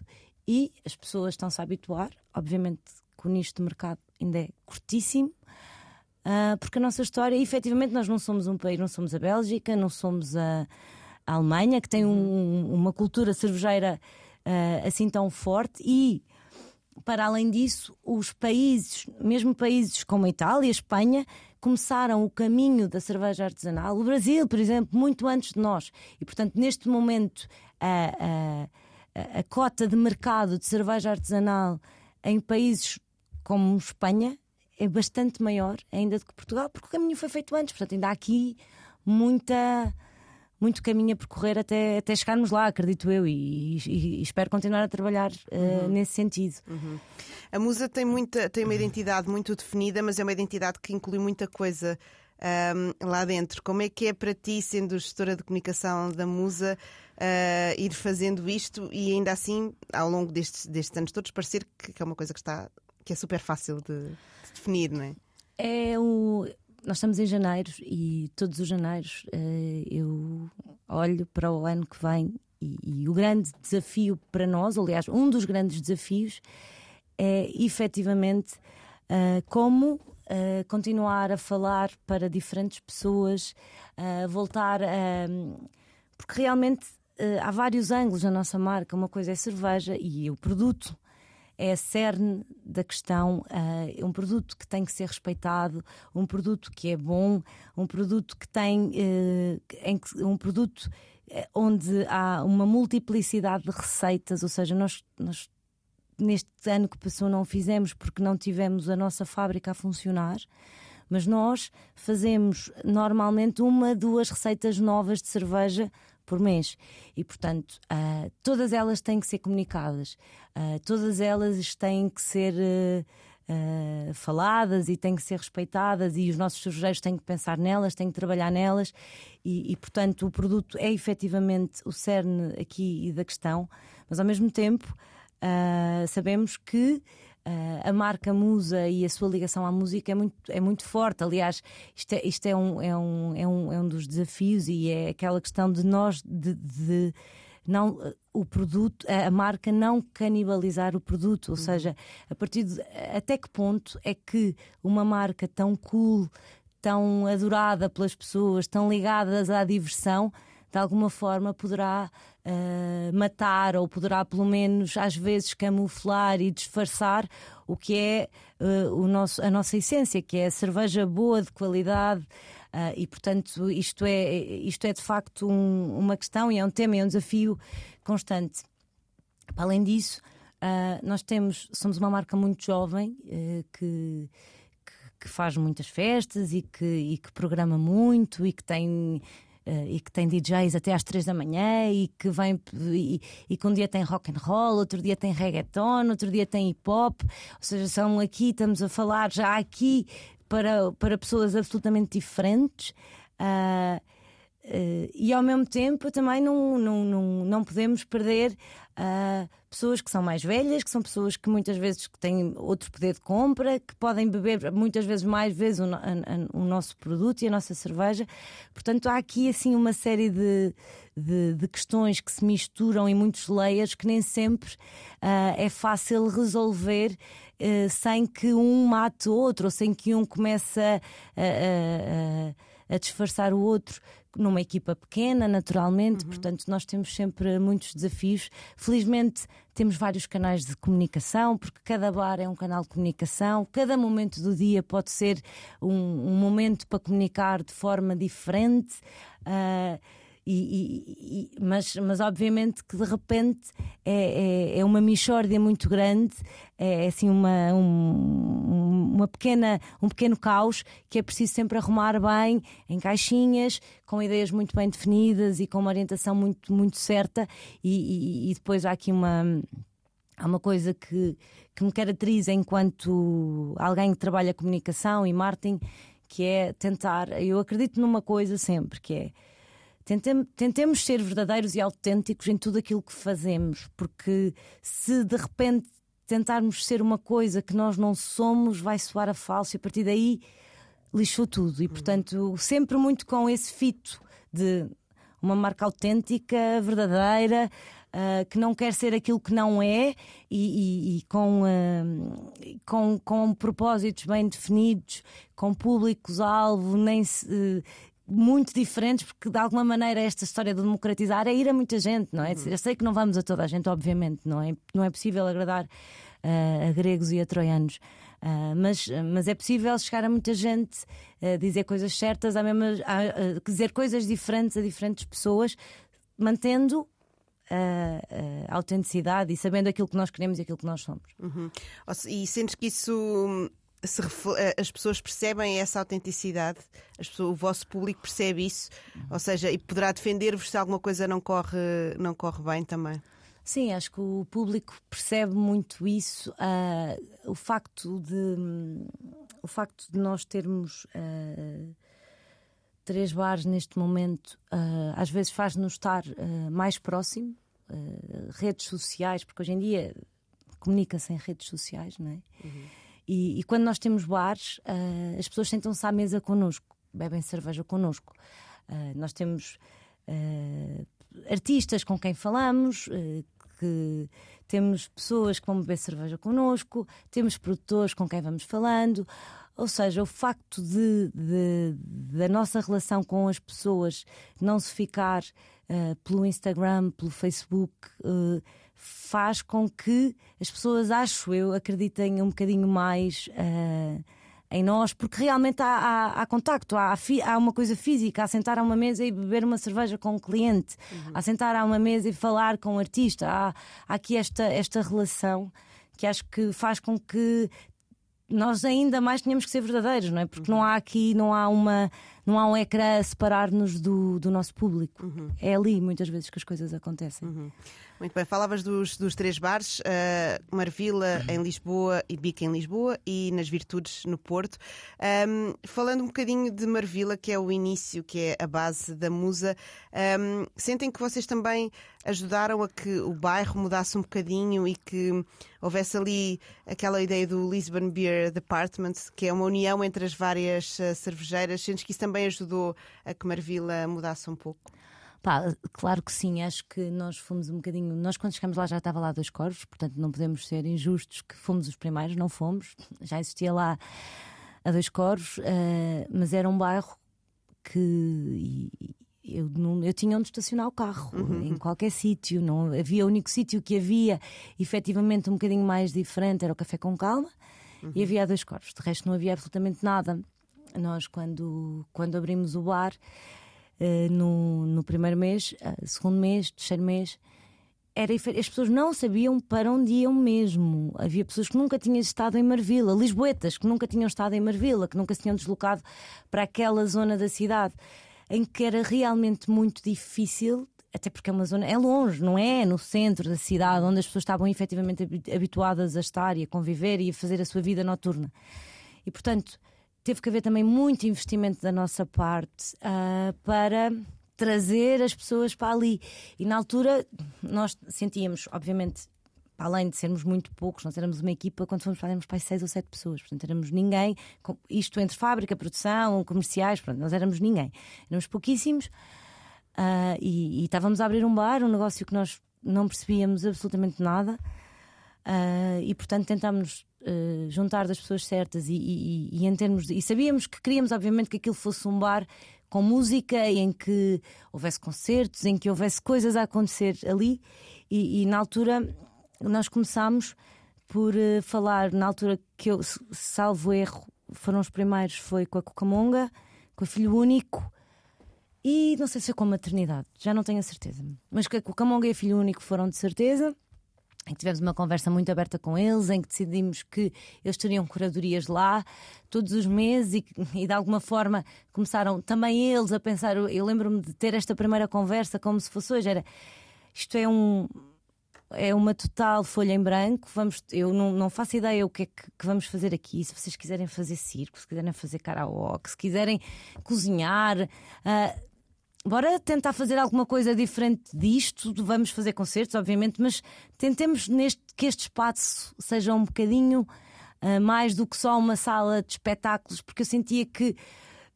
e as pessoas estão-se a habituar. Obviamente que o nicho de mercado ainda é curtíssimo. Ah, porque a nossa história, efetivamente, nós não somos um país, não somos a Bélgica, não somos a, a Alemanha, que tem um- uma cultura cervejeira ah, assim tão forte, e para além disso, os países, mesmo países como a Itália, a Espanha, começaram o caminho da cerveja artesanal. O Brasil, por exemplo, muito antes de nós. E, portanto, neste momento, a- a- a cota de mercado de cerveja artesanal em países como Espanha é bastante maior ainda do que Portugal, porque o caminho foi feito antes. Portanto, ainda há aqui muita. Muito caminho a percorrer até, até chegarmos lá, acredito eu, e, e- e espero continuar a trabalhar eh, nesse sentido. A Musa tem, muita, tem uma identidade muito definida, mas é uma identidade que inclui muita coisa ahm, lá dentro. Como é que é para ti, sendo gestora de comunicação da Musa, ah, ir fazendo isto e ainda assim, ao longo destes, destes anos todos, parecer que, que é uma coisa que está que é super fácil de, de definir, não é? É o. Nós estamos em janeiro e todos os janeiros eh, olho para o ano que vem e, e o grande desafio para nós, aliás, um dos grandes desafios é efetivamente ah, como ah, continuar a falar para diferentes pessoas, ah, voltar a. Porque realmente ah, há vários ângulos na nossa marca. Uma coisa é cerveja e o produto é a cerne da questão. É um produto que tem que ser respeitado, um produto que é bom, um produto que tem. eh, um produto eh, onde há uma multiplicidade de receitas, ou seja, nós, nós neste ano que passou não fizemos porque não tivemos a nossa fábrica a funcionar. Mas nós fazemos normalmente uma, duas receitas novas de cerveja por mês. E, portanto, ah, todas elas têm que ser comunicadas, ah, todas elas têm que ser ah, faladas e têm que ser respeitadas, e os nossos cervejeiros têm que pensar nelas, têm que trabalhar nelas, e, e, portanto, o produto é efetivamente o cerne aqui da questão, mas ao mesmo tempo sabemos que a marca Musa e a sua ligação à música é muito, é muito forte. Aliás, isto, é, isto é, um, é, um, é, um, é um dos desafios e é aquela questão de nós de, de não o produto, a marca não canibalizar o produto, ou seja, a partir de até que ponto é que uma marca tão cool, tão adorada pelas pessoas, tão ligadas à diversão, de alguma forma poderá ah, matar ou poderá pelo menos às vezes camuflar e disfarçar o que é ah, o nosso, a nossa essência, que é a cerveja boa de qualidade. ah, e portanto isto é, isto é de facto um- uma questão e é um tema, é um desafio constante. Para além disso, nós temos, somos uma marca muito jovem que, que, que faz muitas festas e que, e que programa muito e que tem. Eh, e que tem DJs até às três da manhã e que vem e, e que um dia tem rock and roll, outro dia tem reggaeton, outro dia tem hip hop, ou seja, são aqui, estamos a falar já aqui para, para pessoas absolutamente diferentes. Ah, Uh, e ao mesmo tempo também não, não, não, não podemos perder uh, pessoas que são mais velhas, que são pessoas que muitas vezes têm outro poder de compra, que podem beber muitas vezes mais vezes o, o nosso produto e a nossa cerveja. Portanto, há aqui assim uma série de, de, de questões que se misturam em muitos layers que nem sempre uh, é fácil resolver. Uh, sem que um mate o outro, ou sem que um comece a, a, a, a disfarçar o outro numa equipa pequena, naturalmente, uhum. portanto, nós temos sempre muitos desafios. Felizmente, temos vários canais de comunicação, porque cada bar é um canal de comunicação, cada momento do dia pode ser um, um momento para comunicar de forma diferente. Uh, e, e, mas, mas obviamente que de repente é, é, é uma mixórdia muito grande, é, é assim uma, um, uma pequena, um pequeno caos que é preciso sempre arrumar bem em caixinhas, com ideias muito bem definidas e com uma orientação muito, muito certa, e, e depois há aqui uma. Há uma coisa que, que me caracteriza enquanto alguém que trabalha comunicação e marketing, que é tentar. Eu acredito numa coisa sempre, que é tentemos ser verdadeiros e autênticos em tudo aquilo que fazemos, porque se de repente tentarmos ser uma coisa que nós não somos, vai soar a falso e a partir daí lixou tudo. E portanto, sempre muito com esse fito de uma marca autêntica, verdadeira. Uh, que não quer ser aquilo que não é e, e, e com, uh, com, com propósitos bem definidos, com públicos-alvo, nem se, uh, muito diferentes, porque de alguma maneira esta história de democratizar é ir a muita gente, não é? Uhum. Eu sei que não vamos a toda a gente, obviamente, não é, não é possível agradar uh, a gregos e a troianos. Uh, mas, mas é possível chegar a muita gente, uh, dizer coisas certas, a mesma, a, dizer coisas diferentes a diferentes pessoas, mantendo a, a, autenticidade e sabendo aquilo que nós queremos e aquilo que nós somos. Uhum. E sentes que isso se, eh, as pessoas percebem essa autenticidade, pessoas, o vosso público percebe isso, ou seja, e poderá defender-vos se alguma coisa não corre, não corre bem também. Sim, acho que o público percebe muito isso. Uh, o facto de o facto de nós termos uh, três bares neste momento, uh, às vezes faz-nos estar mais próximo. redes sociais, porque hoje em dia comunica-se em redes sociais, não é? Uhum. E, e quando nós temos bares, uh, as pessoas sentam-se à mesa connosco, bebem cerveja connosco. Uh, nós temos uh, artistas com quem falamos, que temos pessoas que vão beber cerveja connosco, temos produtores com quem vamos falando. Ou seja, o facto de, de, da nossa relação com as pessoas não se ficar uh, pelo Instagram, pelo Facebook, uh, faz com que as pessoas, acho eu, acreditem um bocadinho mais uh, em nós, porque realmente há, há, há contacto, há, há, uma coisa física, há sentar a uma mesa e beber uma cerveja com um cliente, uhum. há sentar a uma mesa e falar com um artista, há, há aqui esta, esta relação que acho que faz com que nós ainda mais tínhamos que ser verdadeiros, não é? Porque uhum. não há aqui, não há uma, não há um ecrã a separar-nos do, do nosso público. Uhum. É ali muitas vezes que as coisas acontecem. Uhum. Muito bem, falavas dos, dos três bares, uh, Marvila em Lisboa e Bica em Lisboa e nas Virtudes no Porto. Um, falando um bocadinho de Marvila, que é o início, que é a base da Musa, um, sentem que vocês também ajudaram a que o bairro mudasse um bocadinho e que houvesse ali aquela ideia do Lisbon Beer Department, que é uma união entre as várias uh, cervejeiras. Sentes que isso também ajudou a que Marvila mudasse um pouco? Pá, claro que sim, acho que nós fomos um bocadinho. Nós, quando chegamos lá, já estava lá dois corvos, portanto não podemos ser injustos que fomos os primeiros, não fomos. Já existia lá a dois corvos, uh, mas era um bairro que. eu, não, eu tinha onde estacionar o carro, uhum. em qualquer sítio. Não havia o único sítio que havia efetivamente um bocadinho mais diferente era o Café com Calma uhum. e havia dois corvos. De resto, não havia absolutamente nada. Nós, quando, quando abrimos o bar, uh, no, no primeiro mês, uh, segundo mês, terceiro mês, era, as pessoas não sabiam para onde iam mesmo. Havia pessoas que nunca tinham estado em Marvila, lisboetas que nunca tinham estado em Marvila, que nunca se tinham deslocado para aquela zona da cidade, em que era realmente muito difícil até porque é uma zona, é longe, não é? No centro da cidade, onde as pessoas estavam efetivamente habituadas a estar e a conviver e a fazer a sua vida noturna. E portanto, teve que haver também muito investimento da nossa parte uh, para trazer as pessoas para ali. E na altura nós sentíamos, obviamente, além de sermos muito poucos, nós éramos uma equipa, quando fomos para éramos para seis ou sete pessoas, portanto éramos ninguém, isto entre fábrica, produção, comerciais, pronto, nós éramos ninguém, éramos pouquíssimos uh, e, e, estávamos a abrir um bar, um negócio que nós não percebíamos absolutamente nada uh, e portanto tentámos uh, juntar das pessoas certas e, e, e, em termos de, e sabíamos que queríamos obviamente que aquilo fosse um bar com música em que houvesse concertos, em que houvesse coisas a acontecer ali e, e na altura nós começámos por uh, falar, na altura que eu, salvo erro, foram os primeiros, foi com a Cucamonga, com o Filho Único e não sei se foi com a maternidade, já não tenho a certeza. Mas que a Cucamonga e a Filho Único foram de certeza. Tivemos uma conversa muito aberta com eles, em que decidimos que eles teriam curadorias lá todos os meses e, e de alguma forma começaram também eles a pensar. Eu lembro-me de ter esta primeira conversa como se fosse hoje: era isto é um, é uma total folha em branco. Vamos, eu não, não faço ideia o que é que, que, vamos fazer aqui. Se vocês quiserem fazer circo, se quiserem fazer karaoke, se quiserem cozinhar, uh, bora tentar fazer alguma coisa diferente disto. Vamos fazer concertos, obviamente, mas tentemos neste, que este espaço seja um bocadinho uh, mais do que só uma sala de espetáculos, porque eu sentia que.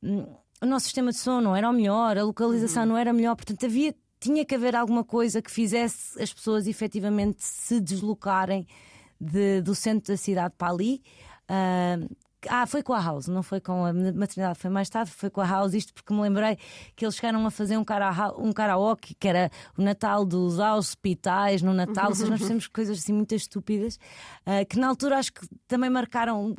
Hum, o nosso sistema de som não era o melhor, a localização uhum. não era a melhor, portanto havia tinha que haver alguma coisa que fizesse as pessoas efetivamente se deslocarem de, do centro da cidade para ali. Uh, ah, foi com a House, não foi com a maternidade, foi mais tarde, foi com a House, isto porque me lembrei que eles chegaram a fazer um, cara, um karaoke, que era o Natal dos hospitais, no Natal, ou seja, nós fizemos coisas assim muito estúpidas, uh, que na altura acho que também marcaram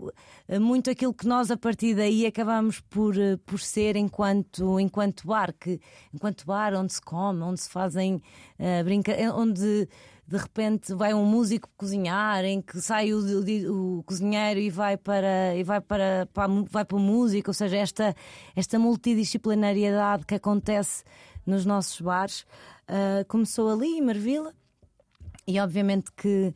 ah, muito aquilo que nós a partir daí acabamos por, uh, por ser enquanto, enquanto bar, que, enquanto bar onde se come, onde se fazem uh, brinca onde de repente vai um músico cozinhar, em que sai o, o, o cozinheiro e vai para e vai para, para, vai para o músico, ou seja, esta, esta multidisciplinariedade que acontece nos nossos bares uh, começou ali em Marvila e obviamente que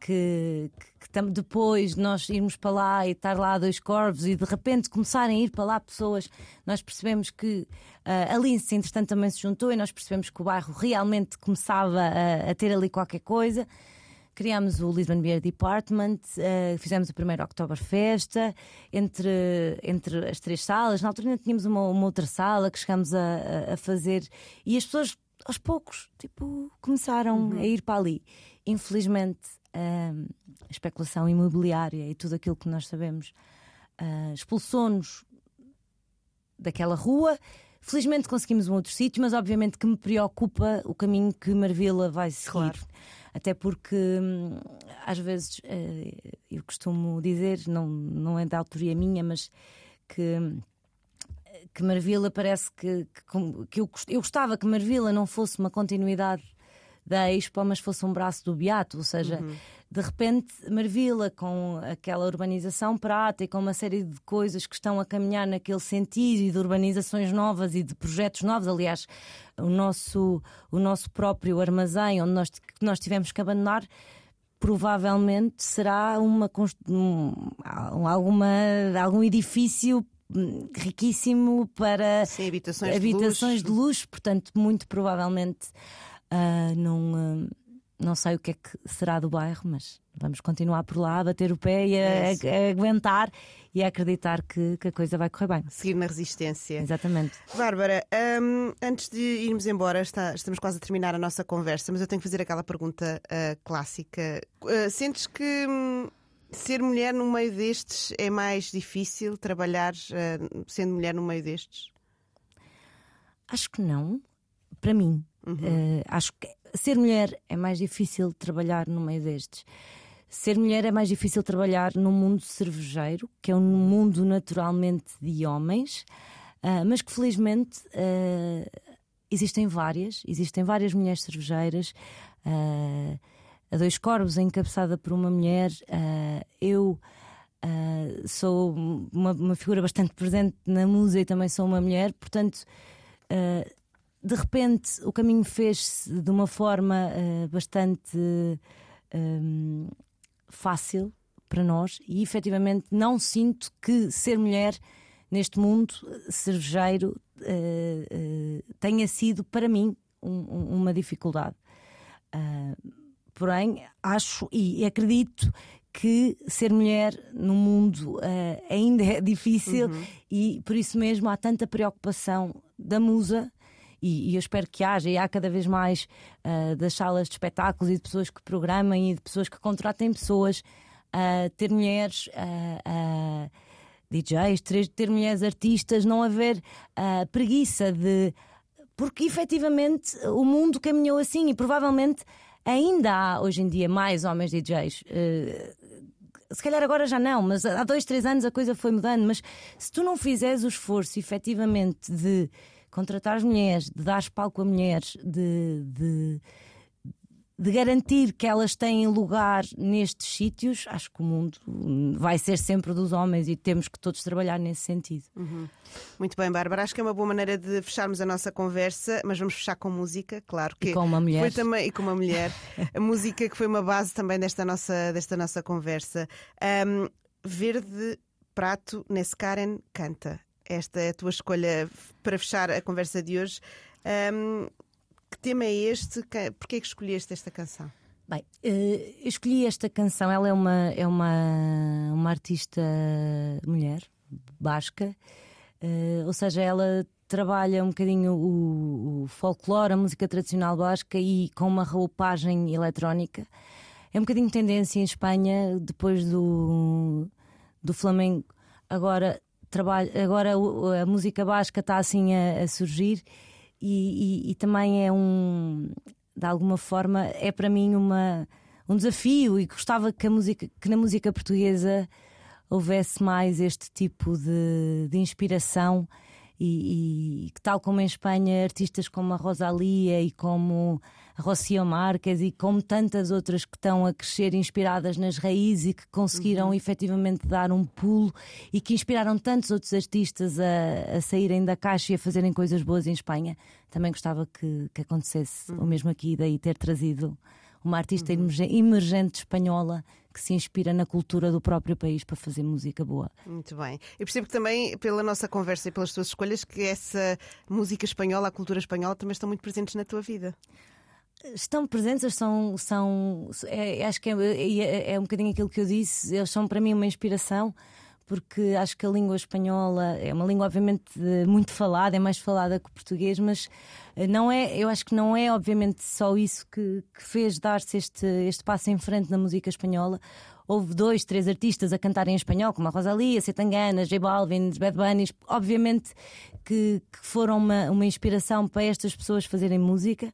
que, que, que, depois nós irmos para lá e estar lá dois corvos e de repente começarem a ir para lá pessoas, nós percebemos que uh, a Lince, entretanto, também se juntou e nós percebemos que o bairro realmente começava a, a ter ali qualquer coisa. Criámos o Lisbon Beer Department, uh, fizemos o primeiro Oktoberfest entre, entre as três salas. Na altura ainda tínhamos uma, uma outra sala que chegámos a, a, fazer e as pessoas aos poucos tipo, começaram uhum. a ir para ali. Infelizmente, uh, especulação imobiliária e tudo aquilo que nós sabemos uh, expulsou-nos daquela rua. Felizmente conseguimos um outro sítio, mas obviamente que me preocupa o caminho que Marvila vai seguir. Claro. Até porque hum, às vezes uh, eu costumo dizer, não, não é da autoria minha, mas que que Marvila parece que, que, que eu, eu gostava que Marvila não fosse uma continuidade da Expo, mas fosse um braço do Beato, ou seja, uhum. de repente Marvila com aquela urbanização prata e com uma série de coisas que estão a caminhar naquele sentido e de urbanizações novas e de projetos novos, aliás, o nosso, o nosso próprio armazém onde nós, que nós tivemos que abandonar provavelmente será uma um, alguma algum edifício hum, riquíssimo para Sim, habitações, habitações de, luxo. de, luxo. portanto, muito provavelmente Uh, não, uh, não sei o que é que será do bairro, mas vamos continuar por lá, a bater o pé e a, a, a aguentar e a acreditar que, que, a coisa vai correr bem. Seguir na resistência. Exatamente. Bárbara, um, antes de irmos embora, está, estamos quase a terminar a nossa conversa, mas eu tenho que fazer aquela pergunta uh, clássica. sentes que. Hum, ser mulher no meio destes é mais difícil trabalhar sendo mulher no meio destes? Acho que não, para mim. Uhum. Uh, acho que ser mulher é mais difícil trabalhar no meio destes. Ser mulher é mais difícil trabalhar no mundo cervejeiro, que é um mundo naturalmente de homens, uh, mas que felizmente uh, existem várias, existem várias mulheres cervejeiras. Uh, a Dois Corvos, encabeçada por uma mulher, eu sou uma, uma, figura bastante presente na música e também sou uma mulher, portanto de repente o caminho fez-se de uma forma uh, bastante um, fácil para nós e efetivamente não sinto que ser mulher neste mundo cervejeiro uh, tenha sido para mim um, uma dificuldade. porém, acho e acredito que ser mulher no mundo uh, ainda é difícil uhum. e por isso mesmo há tanta preocupação da musa. E, e eu espero que haja, e há cada vez mais uh, das salas de espetáculos e de pessoas que programem e de pessoas que contratem pessoas a uh, ter mulheres uh, DJs, ter, ter mulheres artistas, não haver preguiça de. Porque efetivamente o mundo caminhou assim e provavelmente ainda há hoje em dia mais homens DJs. Uh, se calhar agora já não, mas há dois, três anos a coisa foi mudando. Mas se tu não fizeres o esforço efetivamente de contratar as mulheres, de dar palco a mulheres, de, de, de garantir que elas têm lugar nestes sítios, acho que o mundo vai ser sempre dos homens e temos que todos trabalhar nesse sentido. Uhum. Muito bem, Bárbara. Acho que é uma boa maneira de fecharmos a nossa conversa, mas vamos fechar com música, claro que. E com uma mulher. Foi também, e com uma mulher. a música que foi uma base também desta nossa, desta nossa conversa. Um, Verde Prato nesse Karen canta. Esta é a tua escolha para fechar a conversa de hoje. Um, que tema é este? Porquê é que escolheste esta canção? Bem, uh, escolhi esta canção. Ela é uma, é uma, uma artista mulher, basca, uh, ou seja, ela trabalha um bocadinho o, o, folclore, a música tradicional basca e com uma roupagem eletrónica. É um bocadinho tendência em Espanha, depois do, do Flamengo. Agora, trabalha, agora a música basca está assim a, a surgir e, e, e, também é um, de alguma forma, é para mim uma, um desafio e gostava que, a música, que na música portuguesa houvesse mais este tipo de, de inspiração e, e, tal como em Espanha, artistas como a Rosalia e como a Rocio Marques e como tantas outras que estão a crescer inspiradas nas raízes e que conseguiram uhum. efetivamente dar um pulo e que inspiraram tantos outros artistas a, a, saírem da caixa e a fazerem coisas boas em Espanha. Também gostava que, que acontecesse uhum. o mesmo aqui, daí ter trazido uma artista uhum. emergente espanhola que se inspira na cultura do próprio país para fazer música boa. Muito bem. Eu percebo que também, pela nossa conversa e pelas tuas escolhas, que essa música espanhola, a cultura espanhola, também estão muito presentes na tua vida. Estão presentes, são. são é, acho que é, é, é um bocadinho aquilo que eu disse, eles são para mim uma inspiração porque acho que a língua espanhola é uma língua obviamente muito falada, é mais falada que o português, mas eh, não é, eu acho que não é obviamente só isso que, que fez dar-se este, este passo em frente na música espanhola. Houve dois, três artistas a cantarem em espanhol, como a Rosalia, Setangana, J Balvin, Bad Bunny, obviamente que, que foram uma, uma inspiração para estas pessoas fazerem música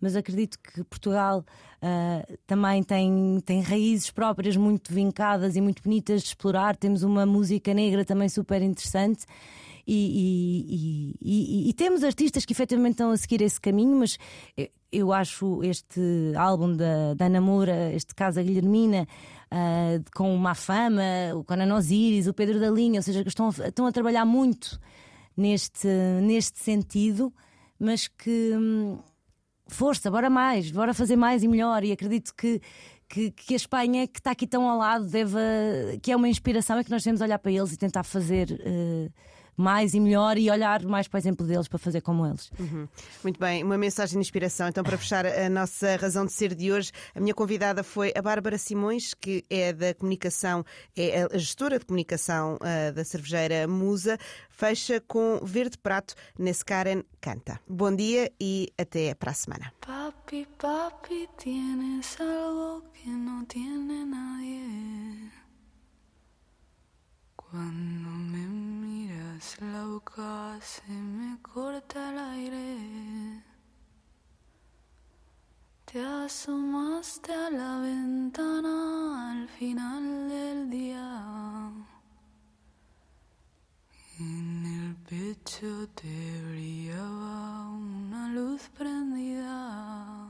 mas acredito que Portugal uh, também tem, tem raízes próprias muito vincadas e muito bonitas de explorar. Temos uma música negra também super interessante. E, e, e, e, temos artistas que efetivamente estão a seguir esse caminho, mas eu acho este álbum da, da Namora, este caso a Guilhermina, uh, com uma fama, o Conan Osiris, o Pedro da Linha, ou seja, que estão, estão a trabalhar muito neste, neste sentido, mas que. Hum, força, bora mais, bora fazer mais e melhor. E acredito que, que, que a Espanha, que está aqui tão ao lado, deva, que é uma inspiração, é que nós devemos olhar para eles e tentar fazer. Uh, mais e melhor e olhar mais para o exemplo deles para fazer como eles. Uhum. Muito bem, uma mensagem de inspiração. Então, para fechar a nossa razão de ser de hoje, a minha convidada foi a Bárbara Simões, que é da comunicação, é a gestora de comunicação uh, da cervejeira Musa. Fecha com Verde Prato nesse Karen Canta. Bom dia e até para a semana. Papi, papi, tienes algo que no tiene nadie. Cuando me miras la boca se me corta el aire. Te asomaste a la ventana al final del día. En el pecho te brillaba una luz prendida.